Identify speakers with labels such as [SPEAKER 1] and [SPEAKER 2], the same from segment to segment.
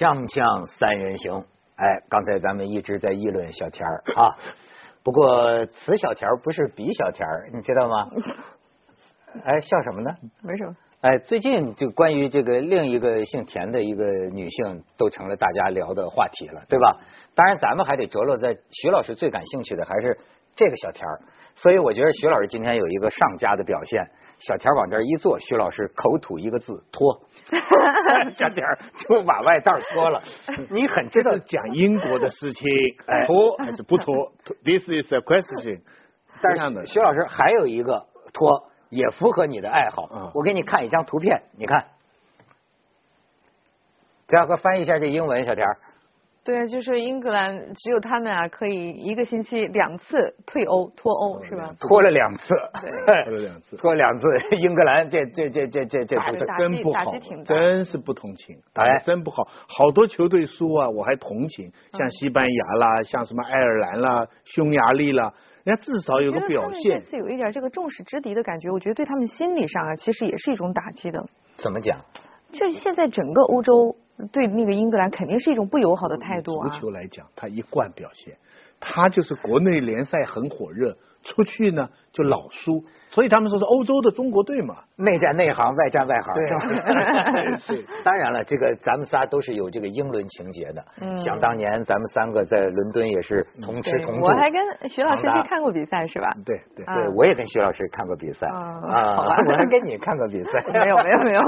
[SPEAKER 1] 锵锵三人行，哎，刚才咱们一直在议论小田儿啊，不过此小田儿不是彼小田儿，你知道吗？哎，笑什么呢？
[SPEAKER 2] 没什么。
[SPEAKER 1] 哎，最近就关于这个另一个姓田的一个女性，都成了大家聊的话题了，对吧？当然，咱们还得着落在徐老师最感兴趣的还是这个小田儿，所以我觉得徐老师今天有一个上佳的表现。小田往这儿一坐，徐老师口吐一个字脱，小田就把外套脱了。你很知道
[SPEAKER 3] 讲英国的事情，脱还是不脱？This is a question。
[SPEAKER 1] 但是徐老师还有一个脱，也符合你的爱好。
[SPEAKER 3] 嗯
[SPEAKER 1] 我给你看一张图片，你看，这要给我翻译一下这英文，小田儿。
[SPEAKER 2] 对，就是英格兰只有他们啊，可以一个星期两次退欧脱欧，是吧？
[SPEAKER 1] 脱了两次，
[SPEAKER 3] 脱了两次
[SPEAKER 1] 脱 两次。英格兰这这这这这这不是
[SPEAKER 2] 打击
[SPEAKER 3] 真不好真是不同情，打
[SPEAKER 1] 哎
[SPEAKER 3] 真不好。好多球队输啊，我还同情，像西班牙啦，像什么爱尔兰啦、匈牙利啦，人家至少有个表
[SPEAKER 2] 觉得他们这。次有一点这个众矢之的的感觉，我觉得对他们心理上啊，其实也是一种打击的。
[SPEAKER 1] 怎么讲？
[SPEAKER 2] 就是现在整个欧洲对那个英格兰肯定是一种不友好的态度
[SPEAKER 3] 足
[SPEAKER 2] 啊。
[SPEAKER 3] 球来讲，他一贯表现，他就是国内联赛很火热，出去呢就老输，所以他们说是欧洲的中国队嘛。
[SPEAKER 1] 内战内行，外战外行，
[SPEAKER 3] 对。
[SPEAKER 1] 是。吧？
[SPEAKER 3] 对
[SPEAKER 1] 当然了，这个咱们仨都是有这个英伦情节的。
[SPEAKER 2] 嗯。
[SPEAKER 1] 想当年咱们三个在伦敦也是同吃同住。
[SPEAKER 2] 我还跟徐老师去看过比赛是吧？
[SPEAKER 3] 对对，
[SPEAKER 2] 啊。
[SPEAKER 1] 对，我也跟徐老师看过比赛。
[SPEAKER 2] 啊
[SPEAKER 1] 啊，我还跟你看过比赛。
[SPEAKER 2] 没有没有没有。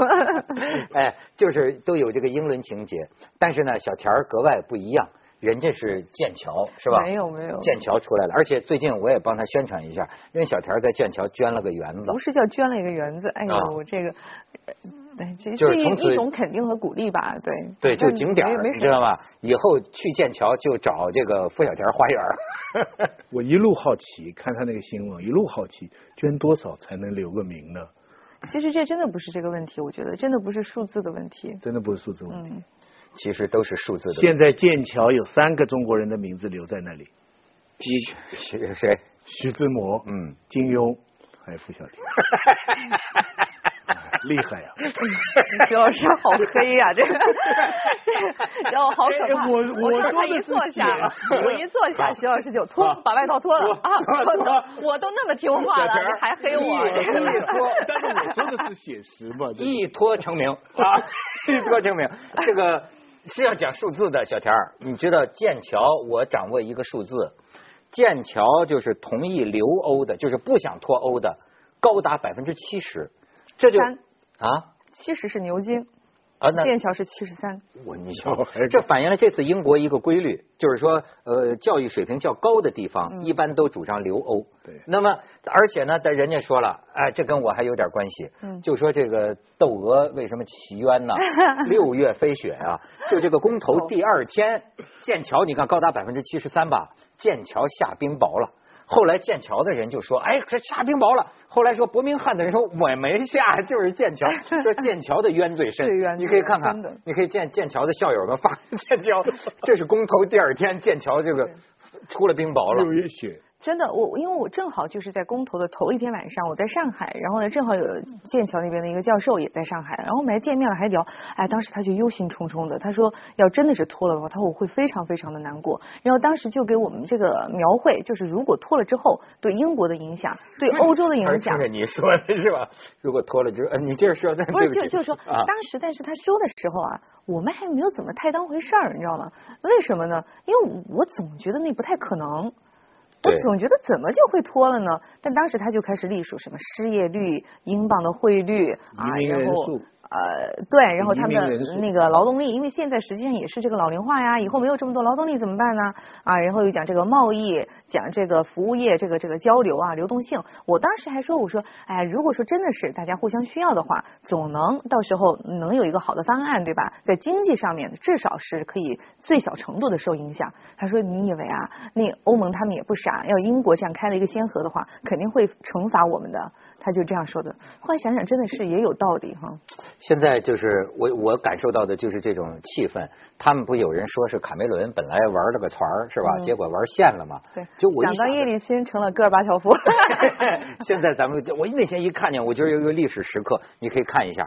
[SPEAKER 1] 哎，就是都有这个英伦情节，但是呢，小田儿格外不一样，人家是剑桥是吧？
[SPEAKER 2] 没有没有
[SPEAKER 1] 剑桥出来了，而且最近我也帮他宣传一下，因为小田在剑桥捐了个园子
[SPEAKER 2] 不。是叫捐了一个园子，哎
[SPEAKER 1] 啊
[SPEAKER 2] 呦，我这个，呃对，这
[SPEAKER 1] 就是
[SPEAKER 2] 一一种肯定和鼓励吧，对。
[SPEAKER 1] 对，就景点你知道吧？以后去剑桥就找这个付小田花园。
[SPEAKER 3] 我一路好奇，看他那个新闻，一路好奇，捐多少才能留个名呢？
[SPEAKER 2] 其实这真的不是这个问题，我觉得真的不是数字的问题。
[SPEAKER 3] 真的不是数字问题。
[SPEAKER 2] 嗯，
[SPEAKER 1] 其实都是数字的。
[SPEAKER 3] 现在剑桥有三个中国人的名字留在那里：
[SPEAKER 1] 谁谁？
[SPEAKER 3] 徐志摩、
[SPEAKER 1] 嗯，
[SPEAKER 3] 金庸，还有傅小田，哎厉害呀！
[SPEAKER 2] 徐老师好黑呀、这个，然后好可怕。
[SPEAKER 3] 哎我我
[SPEAKER 2] 我他一坐下了，我一坐下，徐老师就脱，把外套脱了啊！我我都那么听话了，你还黑我？一脱
[SPEAKER 3] 但是我说的是写实嘛，
[SPEAKER 1] 一脱成名啊，一脱成名。这个是要讲数字的，小田儿，你知道剑桥？我掌握一个数字，剑桥就是同意留欧的，就是不想脱欧的，高达百分之七十，这就啊？
[SPEAKER 2] 七十是牛津，
[SPEAKER 1] 啊那
[SPEAKER 2] 剑桥是七十三。
[SPEAKER 1] 我你瞧这反映了这次英国一个规律，就是说，呃，教育水平较高的地方，
[SPEAKER 2] 嗯
[SPEAKER 1] 一般都主张留欧。
[SPEAKER 3] 对
[SPEAKER 1] 那么，而且呢，但人家说了，哎，这跟我还有点关系。
[SPEAKER 2] 嗯
[SPEAKER 1] 就说这个窦娥为什么奇冤呢？六月飞雪啊，就这个公投第二天，剑桥你看高达百分之七十三吧，剑桥下冰雹了。后来剑桥的人就说：“哎，这下冰雹了。”后来说伯明翰的人说：“我没下，就是剑桥。”说剑桥的冤最深
[SPEAKER 2] 最冤，
[SPEAKER 1] 你可以看看，你可以见剑桥的校友们发 剑桥，这是公投第二天，剑桥这个出了冰雹了
[SPEAKER 3] 六。月雪，
[SPEAKER 2] 真的，我因为我正好就是在公投的头一天晚上，我在上海，然后呢，正好有剑桥那边的一个教授也在上海，然后我们还见面了，还聊，哎，当时他就忧心忡忡的，他说要真的是脱了的话，他说我会非常非常的难过，然后当时就给我们这个描绘，就是如果脱了之后对英国的影响，对欧洲的影响
[SPEAKER 1] 听着，你说的是吧？如果脱了之后，呃你接着说，
[SPEAKER 2] 不是，就就是说，
[SPEAKER 1] 啊，
[SPEAKER 2] 当时，但是他说的时候啊，我们还没有怎么太当回事儿，你知道吗？为什么呢？因为我总觉得那不太可能，我总觉得怎么就会脱了呢？但当时他就开始隶属什么失业率、英镑的汇率啊，然后呃，对，然后他们的那个劳动力，因为现在实际上也是这个老龄化呀，以后没有这么多劳动力怎么办呢？啊，然后又讲这个贸易，讲这个服务业这个这个交流啊，流动性。我当时还说，我说，哎，如果说真的是大家互相需要的话，总能到时候能有一个好的方案，对吧？在经济上面至少是可以最小程度的受影响。他说，你以为啊，那欧盟他们也不傻，要英国这样开了一个先河的话，肯定会惩罚我们的。他就这样说的。后来想想，真的是也有道理哈。
[SPEAKER 1] 现在就是我我感受到的就是这种气氛。他们不有人说是卡梅伦本来玩了个团儿是吧？
[SPEAKER 2] 嗯
[SPEAKER 1] 结果玩线了嘛？
[SPEAKER 2] 对，
[SPEAKER 1] 就我一
[SPEAKER 2] 想到叶利钦成了戈尔巴乔夫。
[SPEAKER 1] 现在咱们我那天一看见，我觉得有一个历史时刻，你可以看一下。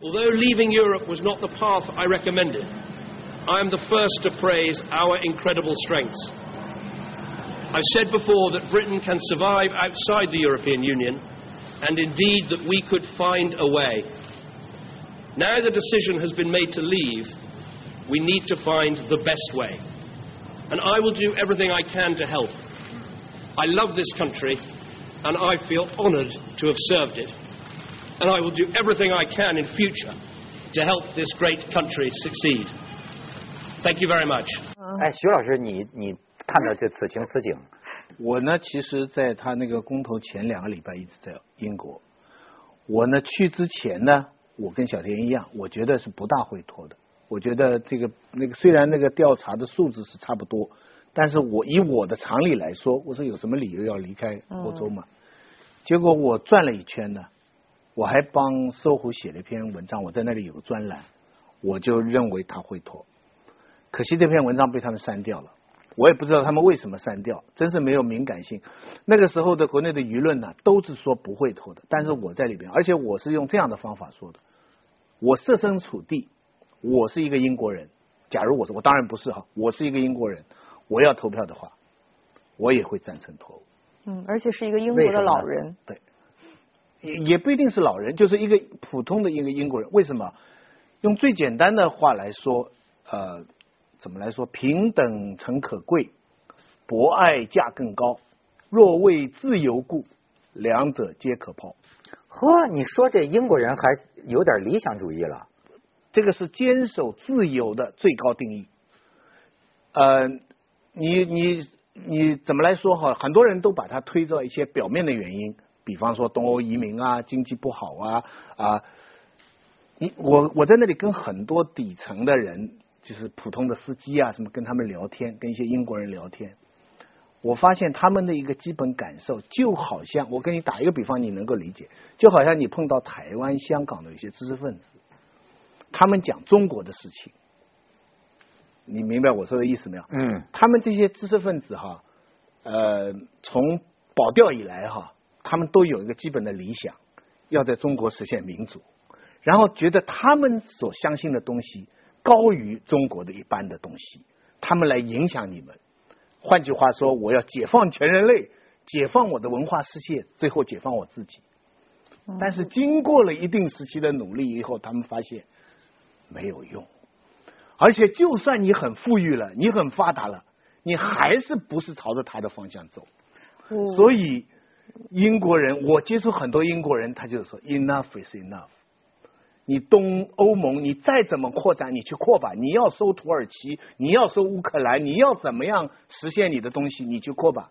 [SPEAKER 4] Although leaving Europe was not the path I recommended, I am the first to praise our incredible strengths. I've said before that Britain can survive outside the European Union, and indeed that we could find a way. Now the decision has been made to leave, we need to find the best way. And I will do everything I can to help. I love this country, and I feel honoured to have served it and I will do everything I can in future to help this great country succeed. Thank you very much.
[SPEAKER 1] 哎，徐老师，你你 看到这此情此景，
[SPEAKER 3] 我呢，其实在他那个公投前两个礼拜一直在英国。我呢去之前呢，我跟小田一样，我觉得是不大会拖的。我觉得这个那个虽然那个调查的数字是差不多，但是我以我的常理来说，我说有什么理由要离开欧洲嘛？结果我转了一圈呢。我还帮搜狐写了一篇文章，我在那里有个专栏，我就认为他会拖，可惜这篇文章被他们删掉了，我也不知道他们为什么删掉，真是没有敏感性。那个时候的国内的舆论呢，都是说不会脱的，但是我在里边，而且我是用这样的方法说的，我设身处地，我是一个英国人，假如我是，我当然不是哈，我是一个英国人，我要投票的话，我也会赞成脱。
[SPEAKER 2] 嗯，而且是一个英国的老人，
[SPEAKER 3] 对。也也不一定是老人，就是一个普通的一个英国人。为什么？用最简单的话来说，呃，怎么来说？平等诚可贵，博爱价更高。若为自由故，两者皆可抛。
[SPEAKER 1] 呵，你说这英国人还有点理想主义了。
[SPEAKER 3] 这个是坚守自由的最高定义。呃，你你你怎么来说哈？很多人都把它推到一些表面的原因。比方说东欧移民啊，经济不好啊啊！你我我在那里跟很多底层的人，就是普通的司机啊，什么跟他们聊天，跟一些英国人聊天，我发现他们的一个基本感受，就好像我跟你打一个比方，你能够理解，就好像你碰到台湾、香港的一些知识分子，他们讲中国的事情，你明白我说的意思没有？
[SPEAKER 1] 嗯，
[SPEAKER 3] 他们这些知识分子哈，呃，从保钓以来哈。他们都有一个基本的理想，要在中国实现民主，然后觉得他们所相信的东西高于中国的一般的东西，他们来影响你们。换句话说，我要解放全人类，解放我的文化世界，最后解放我自己。但是经过了一定时期的努力以后，他们发现没有用，而且就算你很富裕了，你很发达了，你还是不是朝着他的方向走。所以。英国人，我接触很多英国人，他就是说，enough is enough。你东欧盟，你再怎么扩展，你去扩吧。你要收土耳其，你要收乌克兰，你要怎么样实现你的东西，你去扩吧。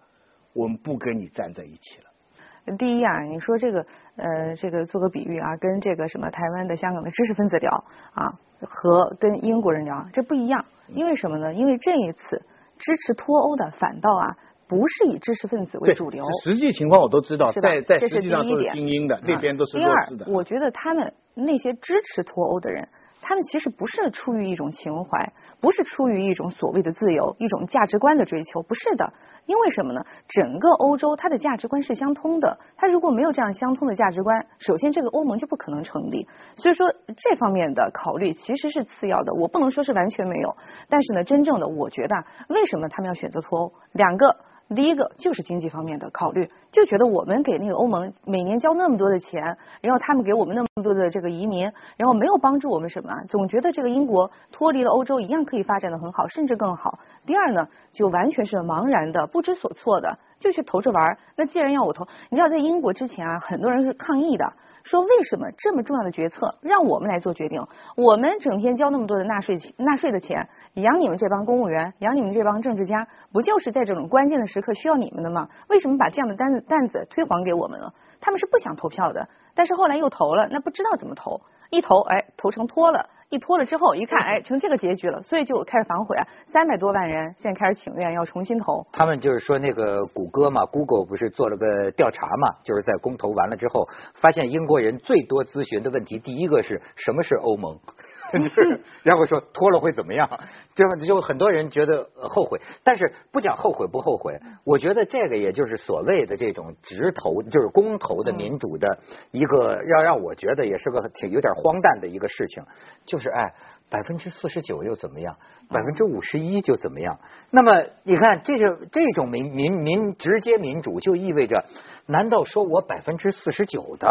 [SPEAKER 3] 我们不跟你站在一起了。
[SPEAKER 2] 第一啊，你说这个呃，这个做个比喻啊，跟这个什么台湾的、香港的知识分子聊啊，和跟英国人聊，这不一样。因为什么呢？因为这一次支持脱欧的反倒啊。不是以知识分子为主流，
[SPEAKER 3] 实际情况我都知道，在在实际上都是精英的，那边都是弱势的。
[SPEAKER 2] 第二，我觉得他们那些支持脱欧的人，他们其实不是出于一种情怀，不是出于一种所谓的自由、一种价值观的追求，不是的。因为什么呢？整个欧洲它的价值观是相通的，它如果没有这样相通的价值观，首先这个欧盟就不可能成立。所以说这方面的考虑其实是次要的，我不能说是完全没有，但是呢，真正的我觉得为什么他们要选择脱欧？两个。第一个就是经济方面的考虑，就觉得我们给那个欧盟每年交那么多的钱，然后他们给我们那么多的这个移民，然后没有帮助我们什么，总觉得这个英国脱离了欧洲一样可以发展的很好，甚至更好。第二呢，就完全是茫然的、不知所措的，就去投着玩。那既然要我投，你知道在英国之前啊，很多人是抗议的。说为什么这么重要的决策让我们来做决定？我们整天交那么多的纳税纳税的钱，养你们这帮公务员，养你们这帮政治家，不就是在这种关键的时刻需要你们的吗？为什么把这样的担子担子推还给我们了？他们是不想投票的，但是后来又投了，那不知道怎么投，一投哎投成托了。一拖了之后，一看，哎，成这个结局了，所以就开始反悔啊。三百多万人现在开始请愿，要重新投。
[SPEAKER 1] 他们就是说，那个谷歌嘛，Google 不是做了个调查嘛，就是在公投完了之后，发现英国人最多咨询的问题，第一个是什么是欧盟？就是然后说脱了会怎么样？就就很多人觉得后悔，但是不讲后悔不后悔，我觉得这个也就是所谓的这种直投，就是公投的民主的一个，要让我觉得也是个挺有点荒诞的一个事情，就是哎。百分之四十九又怎么样？百分之五十一就怎么样？那么你看，这就这种民民民直接民主，就意味着，难道说我百分之四十九的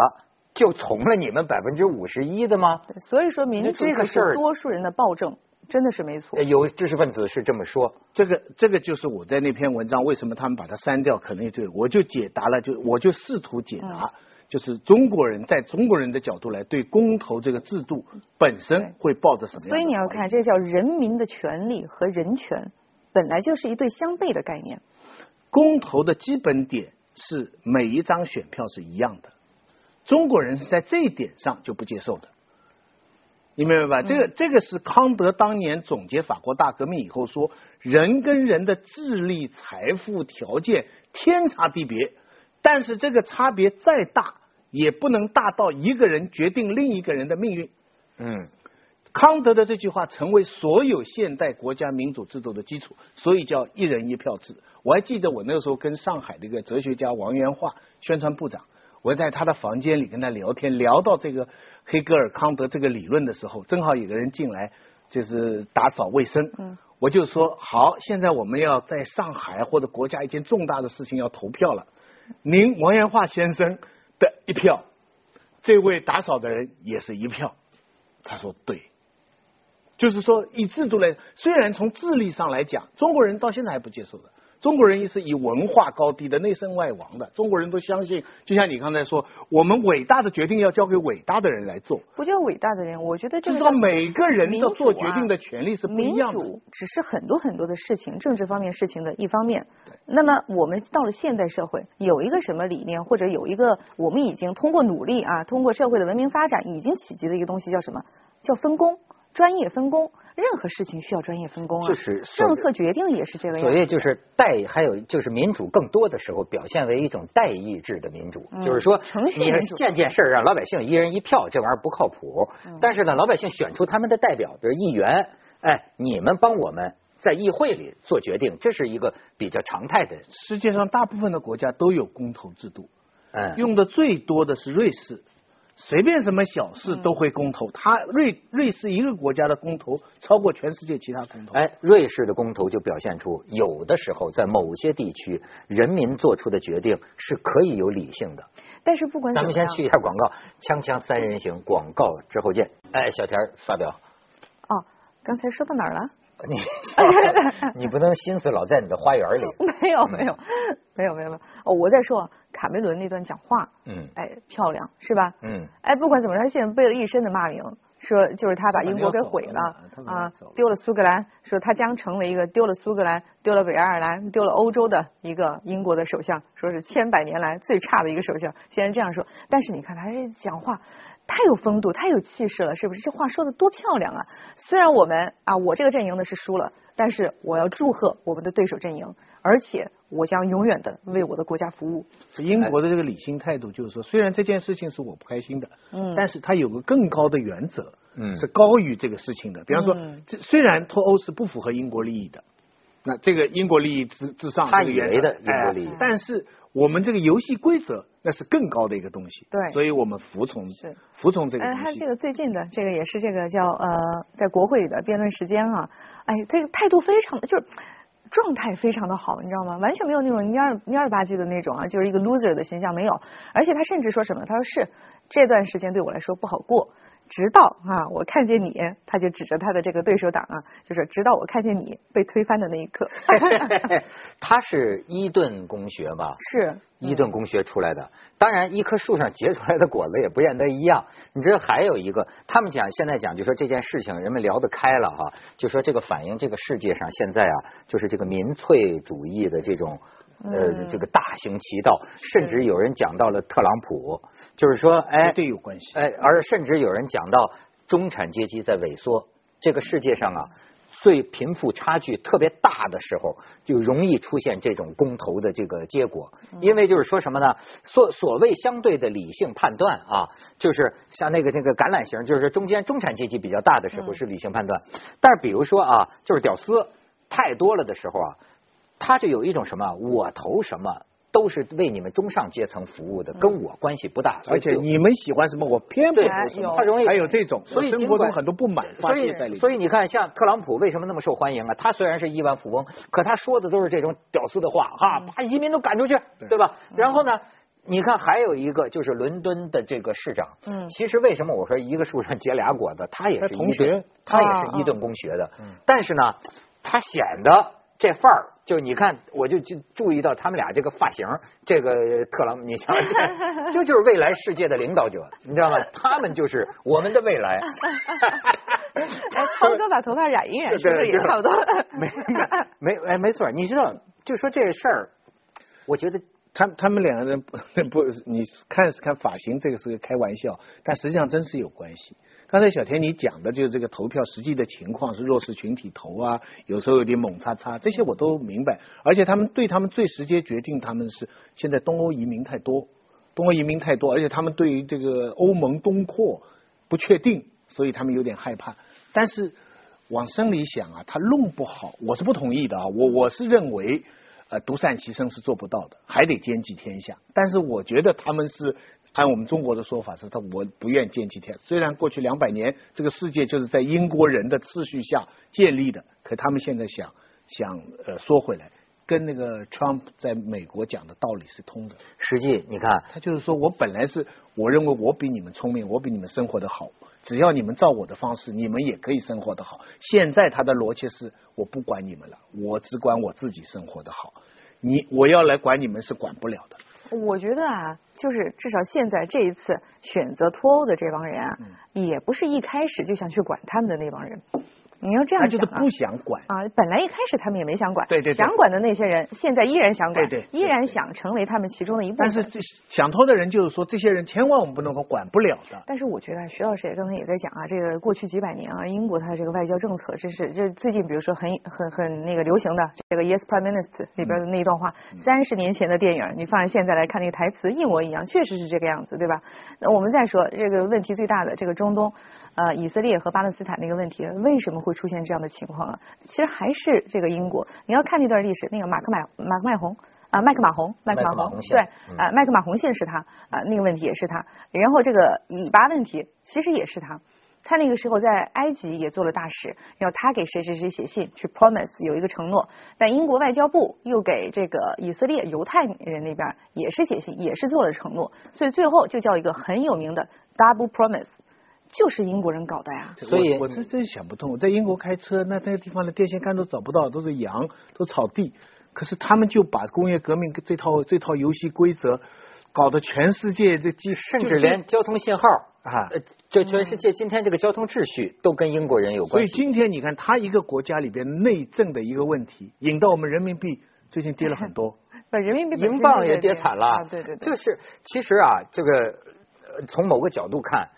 [SPEAKER 1] 就从了你们百分之五十一的吗？
[SPEAKER 2] 所以说，民主
[SPEAKER 1] 这个事儿，
[SPEAKER 2] 多数人的暴政，真的是没错。
[SPEAKER 1] 有知识分子是这么说，
[SPEAKER 3] 这个这个就是我在那篇文章为什么他们把它删掉，可能就我就解答了，就我就试图解答。就是中国人在中国人的角度来对公投这个制度本身会抱着什么样？
[SPEAKER 2] 所以你要看，这叫人民的权利和人权，本来就是一对相悖的概念。
[SPEAKER 3] 公投的基本点是每一张选票是一样的，中国人是在这一点上就不接受的。你明白吧？这个这个是康德当年总结法国大革命以后说，人跟人的智力、财富条件天差地别，但是这个差别再大。也不能大到一个人决定另一个人的命运。
[SPEAKER 1] 嗯，
[SPEAKER 3] 康德的这句话成为所有现代国家民主制度的基础，所以叫一人一票制。我还记得我那个时候跟上海的一个哲学家王元化宣传部长，我在他的房间里跟他聊天，聊到这个黑格尔、康德这个理论的时候，正好有个人进来就是打扫卫生。嗯，我就说好，现在我们要在上海或者国家一件重大的事情要投票了，您王元化先生。的一票，这位打扫的人也是一票。他说对，就是说以制度来，虽然从智力上来讲，中国人到现在还不接受的。中国人也是以文化高低的内圣外王的，中国人都相信，就像你刚才说，我们伟大的决定要交给伟大的人来做。
[SPEAKER 2] 不叫伟大的人，我觉得这
[SPEAKER 3] 是说每个人的做决定的权利是不一样
[SPEAKER 2] 的。民主只是很多很多的事情，政治方面事情的一方面。那么我们到了现代社会，有一个什么理念，或者有一个我们已经通过努力啊，通过社会的文明发展已经企及的一个东西，叫什么？叫分工，专业分工。任何事情需要专业分工啊，
[SPEAKER 1] 就是
[SPEAKER 2] 政策决定也是这个样。
[SPEAKER 1] 所谓就是代，还有就是民主更多的时候表现为一种代议制的民主，就是说你件件事让老百姓一人一票，这玩意儿不靠谱。但是呢，老百姓选出他们的代表，比如议员，哎，你们帮我们在议会里做决定，这是一个比较常态的。
[SPEAKER 3] 世界上大部分的国家都有公投制度，
[SPEAKER 1] 嗯，
[SPEAKER 3] 用的最多的是瑞士。随便什么小事都会公投，他瑞瑞士一个国家的公投超过全世界其他公投。
[SPEAKER 1] 哎，瑞士的公投就表现出有的时候在某些地区人民做出的决定是可以有理性的。
[SPEAKER 2] 但是不管
[SPEAKER 1] 咱们先去一下广告，锵锵三人行广告之后见。哎，小田发表。
[SPEAKER 2] 哦，刚才说到哪儿了？
[SPEAKER 1] 你你不能心思老在你的花园里。
[SPEAKER 2] 没有没有没有没有没有哦，我在说卡梅伦那段讲话，
[SPEAKER 1] 嗯，
[SPEAKER 2] 哎，漂亮是吧？
[SPEAKER 1] 嗯，
[SPEAKER 2] 哎，不管怎么，他现在背了一身的骂名，说就是他把英国给毁了啊，丢了苏格兰，说他将成为一个丢了苏格兰、丢了北爱尔兰、丢了欧洲的一个英国的首相，说是千百年来最差的一个首相。现在这样说，但是你看他这讲话。太有风度，太有气势了，是不是？这话说的多漂亮啊！虽然我们啊，我这个阵营呢是输了，但是我要祝贺我们的对手阵营，而且我将永远的为我的国家服务。
[SPEAKER 3] 英国的这个理性态度就是说，虽然这件事情是我不开心的，
[SPEAKER 2] 嗯，
[SPEAKER 3] 但是他有个更高的原则，
[SPEAKER 1] 嗯，
[SPEAKER 3] 是高于这个事情的。比方说，这虽然脱欧是不符合英国利益的，那这个英国利益之之上，
[SPEAKER 1] 他以为的英国利益，
[SPEAKER 3] 但是。我们这个游戏规则那是更高的一个东西，
[SPEAKER 2] 对，
[SPEAKER 3] 所以我们服从，
[SPEAKER 2] 是
[SPEAKER 3] 服从这个。
[SPEAKER 2] 哎，他这个最近的这个也是这个叫呃，在国会里的辩论时间啊，哎，这个态度非常的就是状态非常的好，你知道吗？完全没有那种蔫儿蔫儿吧唧的那种啊，就是一个 loser 的形象没有。而且他甚至说什么？他说是这段时间对我来说不好过。直到啊，我看见你，他就指着他的这个对手党啊，就是直到我看见你被推翻的那一刻。
[SPEAKER 1] 他是伊顿公学吧？
[SPEAKER 2] 是
[SPEAKER 1] 伊顿公学出来的。当然，一棵树上结出来的果子也不见得一样。你知道还有一个，他们讲现在讲，就说这件事情人们聊得开了哈，就说这个反映这个世界上现在啊，就是这个民粹主义的这种。呃，这个大行其道，甚至有人讲到了特朗普，就是说，哎，
[SPEAKER 3] 对有关系，
[SPEAKER 1] 哎，而甚至有人讲到中产阶级在萎缩。这个世界上啊，最贫富差距特别大的时候，就容易出现这种公投的这个结果。因为就是说什么呢？所所谓相对的理性判断啊，就是像那个那个橄榄型，就是中间中产阶级比较大的时候是理性判断。但是比如说啊，就是屌丝太多了的时候啊，他就有一种什么，我投什么。都是为你们中上阶层服务的，跟我关系不大。
[SPEAKER 3] 而且你们喜欢什么，我偏不投什么。
[SPEAKER 1] 他容易
[SPEAKER 3] 还有这种，
[SPEAKER 1] 所以
[SPEAKER 3] 生活中很多不满
[SPEAKER 1] 所以所以你看，像特朗普为什么那么受欢迎啊？他虽然是亿万富翁，可他说的都是这种屌丝的话，哈，把移民都赶出去，对吧？然后呢，你看还有一个就是伦敦的这个市长，嗯，其实为什么我说一个树上结俩果子？他也是
[SPEAKER 3] 同学，
[SPEAKER 1] 他也是伊顿公学的，但是呢，他显得。这范儿，就你看，我就就注意到他们俩这个发型，这个特朗普，你想，就就是未来世界的领导者，你知道吗？他们就是我们的未来。
[SPEAKER 2] 哎，涛哥把头发染一染，是不是也差不多？
[SPEAKER 1] 没没哎，没错，你知道，就说这事儿，我觉得
[SPEAKER 3] 他他们两个人不不，你看是看发型，这个是个开玩笑，但实际上真是有关系。刚才小田你讲的就是这个投票实际的情况是弱势群体投啊，有时候有点猛叉叉，这些我都明白。而且他们对他们最直接决定他们是现在东欧移民太多，东欧移民太多，而且他们对于这个欧盟东扩不确定，所以他们有点害怕。但是往深里想啊，他弄不好，我是不同意的啊。我我是认为呃独善其身是做不到的，还得兼济天下。但是我觉得他们是。按我们中国的说法是，他我不愿见几天。虽然过去两百年这个世界就是在英国人的秩序下建立的，可他们现在想想呃说回来，跟那个 Trump 在美国讲的道理是通的。
[SPEAKER 1] 实际你看，
[SPEAKER 3] 他就是说我本来是我认为我比你们聪明，我比你们生活的好，只要你们照我的方式，你们也可以生活的好。现在他的逻辑是我不管你们了，我只管我自己生活的好。你我要来管你们是管不了的。
[SPEAKER 2] 我觉得啊，就是至少现在这一次选择脱欧的这帮人啊，也不是一开始就想去管他们的那帮人。你要这样
[SPEAKER 3] 就是，不想管
[SPEAKER 2] 啊，本来一开始他们也没想管，
[SPEAKER 3] 对对，
[SPEAKER 2] 想管的那些人现在依然想管，
[SPEAKER 3] 对对，
[SPEAKER 2] 依然想成为他们其中的一部分。
[SPEAKER 3] 但是这想通的人就是说，这些人千万我们不能够管不了的。
[SPEAKER 2] 但是我觉得徐老师也刚才也在讲啊，这个过去几百年啊，英国它的这个外交政策，真是这最近比如说很很很那个流行的这个 Yes Prime Minister 里边的那一段话，三十年前的电影，你放在现在来看，那个台词一模一样，确实是这个样子，对吧？那我们再说这个问题最大的这个中东。呃，以色列和巴勒斯坦那个问题为什么会出现这样的情况啊？其实还是这个英国。你要看那段历史，那个马克马马克麦洪啊，麦克马洪，
[SPEAKER 1] 麦克
[SPEAKER 2] 马洪对啊，麦克马洪线是他啊，那个问题也是他。然后这个以巴问题其实也是他。他那个时候在埃及也做了大使，要他给谁谁谁写信去 promise 有一个承诺。但英国外交部又给这个以色列犹太人那边也是写信，也是做了承诺。所以最后就叫一个很有名的 double promise。就是英国人搞的呀，
[SPEAKER 1] 所以
[SPEAKER 3] 我这真想不通。我在英国开车，那那个地方的电线杆都找不到，都是羊，都草地。可是他们就把工业革命这套这套游戏规则搞得全世界这几，
[SPEAKER 1] 甚至连交通信号啊，这全世界今天这个交通秩序都跟英国人有
[SPEAKER 3] 关系。所以今天你看，他一个国家里边内政的一个问题，引到我们人民币最近跌了很多，
[SPEAKER 2] 把人民币
[SPEAKER 1] 英镑也跌惨了。
[SPEAKER 2] 对对，
[SPEAKER 1] 就是其实啊，这个从某个角度看。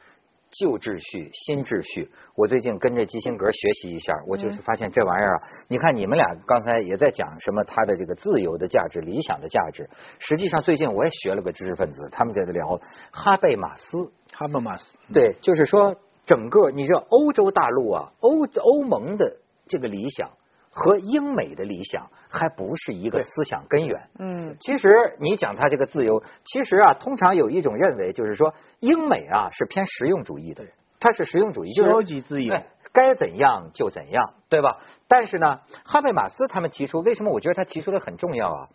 [SPEAKER 1] 旧秩序、新秩序，我最近跟着基辛格学习一下，我就是发现这玩意儿啊。你看你们俩刚才也在讲什么，他的这个自由的价值、理想的价值。实际上最近我也学了个知识分子，他们在这聊哈贝马斯。
[SPEAKER 3] 哈贝马斯，
[SPEAKER 1] 对，就是说整个你知道欧洲大陆啊，欧欧盟的这个理想。和英美的理想还不是一个思想根源。
[SPEAKER 2] 嗯，
[SPEAKER 1] 其实你讲他这个自由，其实啊，通常有一种认为，就是说英美啊是偏实用主义的，人，他是实用主义，就是
[SPEAKER 3] 超级自由，
[SPEAKER 1] 该怎样就怎样，对吧？但是呢，哈贝马斯他们提出，为什么我觉得他提出的很重要啊？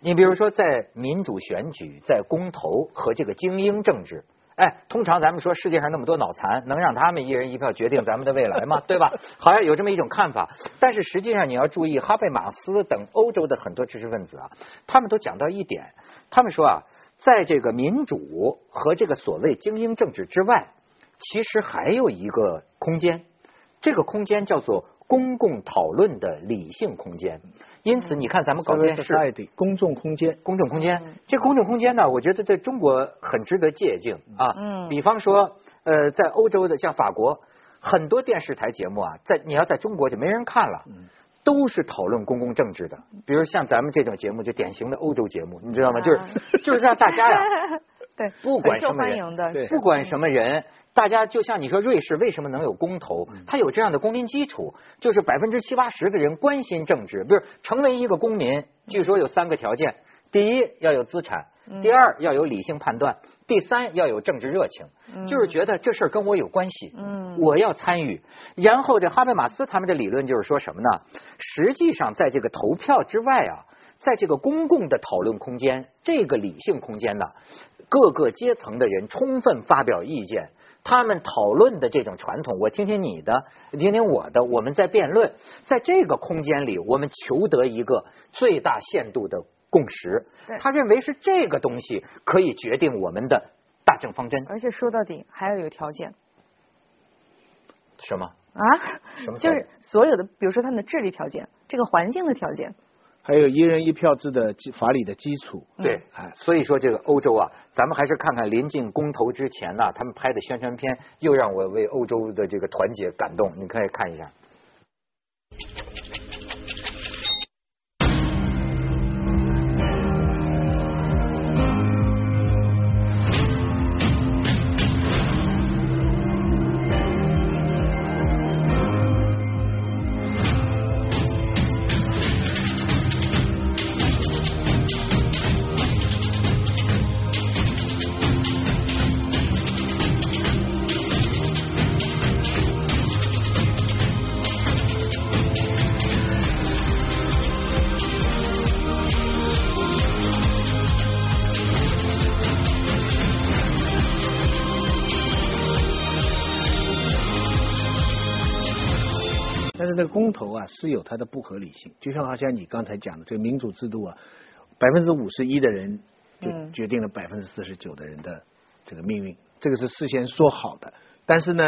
[SPEAKER 1] 你比如说，在民主选举、在公投和这个精英政治。哎，通常咱们说世界上那么多脑残，能让他们一人一票决定咱们的未来吗？对吧？好像有这么一种看法。但是实际上你要注意，哈贝马斯等欧洲的很多知识分子啊，他们都讲到一点，他们说啊，在这个民主和这个所谓精英政治之外，其实还有一个空间，这个空间叫做公共讨论的理性空间。因此，你看咱们搞电视，
[SPEAKER 3] 公众空间，
[SPEAKER 1] 公众空间，这公众空间呢，我觉得在中国很值得借鉴啊。
[SPEAKER 2] 嗯。
[SPEAKER 1] 比方说，呃，在欧洲的像法国，很多电视台节目啊，在你要在中国就没人看了。都是讨论公共政治的，比如像咱们这种节目，就典型的欧洲节目，你知道吗？就是就是让大家呀，
[SPEAKER 2] 对，
[SPEAKER 1] 不管什么人不管什么人，大家就像你说，瑞士为什么能有公投？它有这样的公民基础，就是百分之七八十的人关心政治，不是成为一个公民，据说有三个条件：第一要有资产，第二要有理性判断，第三要有政治热情，就是觉得这事儿跟我有关系，
[SPEAKER 2] 嗯
[SPEAKER 1] 我要参与。然后这哈贝马斯他们的理论就是说什么呢？实际上在这个投票之外啊。在这个公共的讨论空间，这个理性空间呢，各个阶层的人充分发表意见，他们讨论的这种传统，我听听你的，听听我的，我们在辩论，在这个空间里，我们求得一个最大限度的共识。他认为是这个东西可以决定我们的大政方针。
[SPEAKER 2] 而且说到底还要有条件
[SPEAKER 1] 什么？
[SPEAKER 2] 啊
[SPEAKER 1] 什么，
[SPEAKER 2] 就是所有的，比如说他们的智力条件，这个环境的条件，
[SPEAKER 3] 还有一人一票制的法理的基础。
[SPEAKER 1] 对，哎，所以说这个欧洲啊，咱们还是看看临近公投之前呢，他们拍的宣传片，又让我为欧洲的这个团结感动。你可以看一下。
[SPEAKER 3] 这个公投啊是有它的不合理性，就像好像你刚才讲的这个民主制度啊，百分之五十一的人就
[SPEAKER 2] 嗯
[SPEAKER 3] 决定了百分之四十九的人的这个命运，这个是事先说好的。但是呢，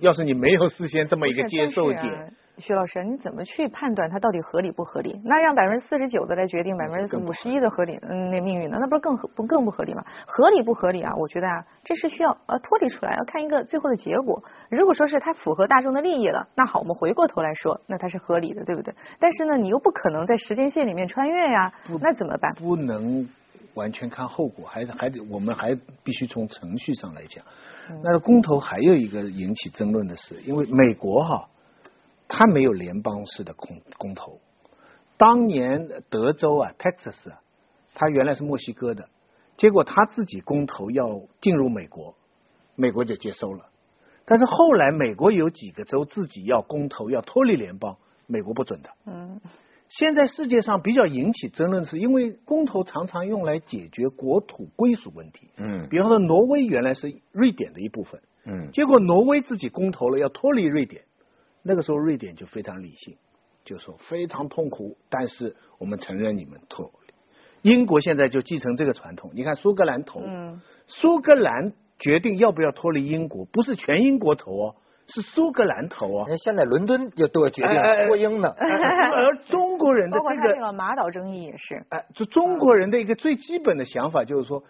[SPEAKER 3] 要是你没有事先这么一个接受点，
[SPEAKER 2] 徐老师，你怎么去判断它到底合理不合理？那让百分之四十九的来决定百分之五十一的合理嗯那命运呢？那不是更合不更不合理吗？合理不合理啊？我觉得啊，这是需要呃脱离出来，要看一个最后的结果。如果说是它符合大众的利益了，那好，我们回过头来说，那它是合理的，对不对？但是呢，你又不可能在时间线里面穿越呀，那怎么办？
[SPEAKER 3] 不能完全看后果，还是还得我们还必须从程序上来讲。那公投还有一个引起争论的是，因为美国哈，它没有联邦式的公公投。当年德州啊，Texas 啊，它原来是墨西哥的，结果他自己公投要进入美国，美国就接收了。但是后来美国有几个州自己要公投要脱离联邦，美国不准的。
[SPEAKER 2] 嗯
[SPEAKER 3] 现在世界上比较引起争论的是，因为公投常常用来解决国土归属问题。
[SPEAKER 1] 嗯
[SPEAKER 3] 比方说，挪威原来是瑞典的一部分，
[SPEAKER 1] 嗯
[SPEAKER 3] 结果挪威自己公投了要脱离瑞典，那个时候瑞典就非常理性，就说非常痛苦，但是我们承认你们脱离。英国现在就继承这个传统，你看苏格兰投，
[SPEAKER 2] 嗯
[SPEAKER 3] 苏格兰决定要不要脱离英国，不是全英国投哦，是苏格兰投哦。
[SPEAKER 1] 人现在伦敦就都决定脱英呢。
[SPEAKER 3] 而中国人的这个
[SPEAKER 2] 他这个马岛争议也是，
[SPEAKER 3] 哎，就中国人的一个最基本的想法就是说，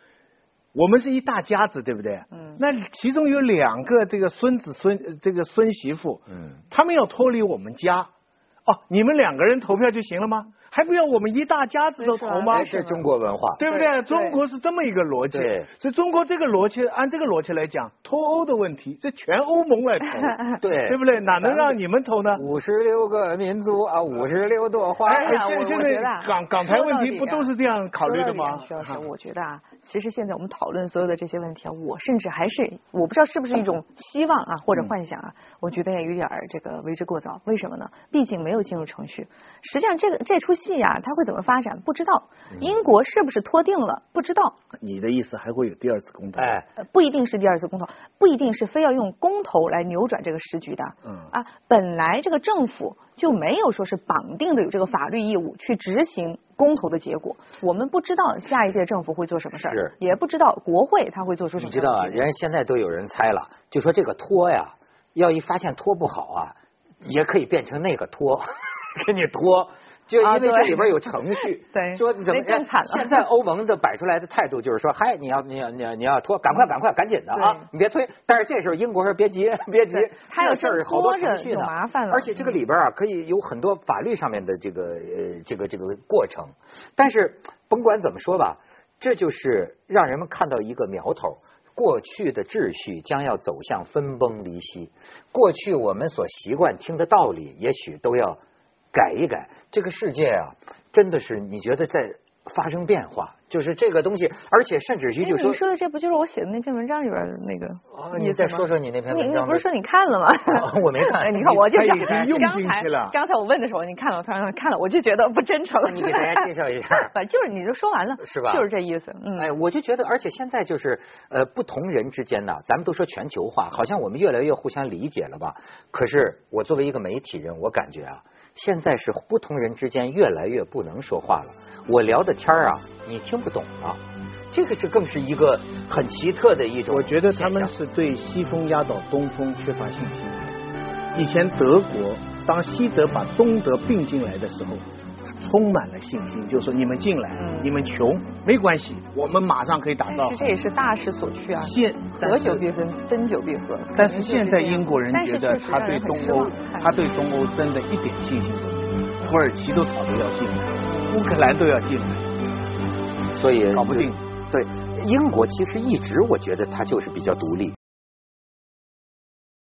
[SPEAKER 3] 我们是一大家子，对不对？
[SPEAKER 2] 嗯
[SPEAKER 3] 那其中有两个这个孙子孙呃这个孙媳妇，
[SPEAKER 1] 嗯，
[SPEAKER 3] 他们要脱离我们家，哦，你们两个人投票就行了吗？还不要我们一大家子都投吗
[SPEAKER 1] 哎，？这是中国文化。
[SPEAKER 3] 对不
[SPEAKER 2] 对
[SPEAKER 3] 对？中国是这么一个逻辑，所以中国这个逻辑，按这个逻辑来讲，脱欧的问题，这全欧盟来投，
[SPEAKER 1] 对
[SPEAKER 3] 对不对？哪能让你们投呢？
[SPEAKER 1] 五十六个民族啊，五十六朵花。
[SPEAKER 2] 哎呀我
[SPEAKER 3] 现现在港港台问题不都是这样考虑的吗？
[SPEAKER 2] 徐老师，我觉得啊，其实现在我们讨论所有的这些问题啊，我甚至还是我不知道是不是一种希望啊，或者幻想啊，我觉得也有点儿这个为之过早。为什么呢？毕竟没有进入程序。实际上，这个这出戏呀、它会怎么发展不知道。英国是不是脱定了不知道。
[SPEAKER 3] 你的意思还会有第二次公投？
[SPEAKER 1] 哎，
[SPEAKER 2] 呃不一定是第二次公投，不一定是非要用公投来扭转这个时局的。
[SPEAKER 3] 嗯
[SPEAKER 2] 啊，本来这个政府就没有说是绑定的有这个法律义务去执行公投的结果。我们不知道下一届政府会做什么事儿，也不知道国会他会做出什么。
[SPEAKER 1] 你知道啊，人家现在都有人猜了，就说这个拖呀，要一发现拖不好啊，也可以变成那个拖，给你拖。就因为这里边有程序，
[SPEAKER 2] 对
[SPEAKER 1] 说怎么
[SPEAKER 2] 那更惨了
[SPEAKER 1] 现在欧盟的摆出来的态度就是说，嗨，你要你要你要你要拖，赶快赶快赶紧的啊，你别推。但是这时候英国说别急别急
[SPEAKER 2] 对，他要
[SPEAKER 1] 这事儿好多程序呢，
[SPEAKER 2] 麻烦了
[SPEAKER 1] 而且这个里边啊，可以有很多法律上面的这个呃这个这个过程。但是甭管怎么说吧，这就是让人们看到一个苗头。过去的秩序将要走向分崩离析，过去我们所习惯听的道理，也许都要改一改。这个世界啊，真的是你觉得在发生变化，就是这个东西，而且甚至于就说
[SPEAKER 2] 哎你，说的这不就是我写的那篇文章里边的那个
[SPEAKER 1] 哦你再说说你那篇
[SPEAKER 2] 你
[SPEAKER 1] 文章的
[SPEAKER 2] 你不是说你看了吗？
[SPEAKER 1] 哦我没看
[SPEAKER 2] 哎你看我就是 刚才刚才我问的时候，你看了，我突然看了，我就觉得不真诚。
[SPEAKER 1] 你给大家介绍一下
[SPEAKER 2] 反正就是你就说完了，
[SPEAKER 1] 是吧
[SPEAKER 2] 就是这意思。嗯，
[SPEAKER 1] 哎，我就觉得，而且现在就是呃，不同人之间呢，咱们都说全球化，好像我们越来越互相理解了吧？可是我作为一个媒体人，我感觉啊，现在是不同人之间越来越不能说话了。我聊的天儿啊，你听不懂了，这个是更是一个很奇特的一种
[SPEAKER 3] 我觉得他们是对西风压倒东风缺乏信心。以前德国当西德把东德并进来的时候，充满了信心，就说你们进来，
[SPEAKER 2] 嗯
[SPEAKER 3] 你们穷没关系，我们马上可以打造。
[SPEAKER 2] 其实。这也是大势所趋啊。
[SPEAKER 3] 现
[SPEAKER 2] 合久必分，分久必合。
[SPEAKER 3] 但是现在英国人觉得他对东欧，他对东欧真的一点信心都没有。土耳其都吵着要进来，乌克兰都要进来，
[SPEAKER 1] 所以
[SPEAKER 3] 搞不定。
[SPEAKER 1] 对，英国其实一直我觉得它就是比较独立，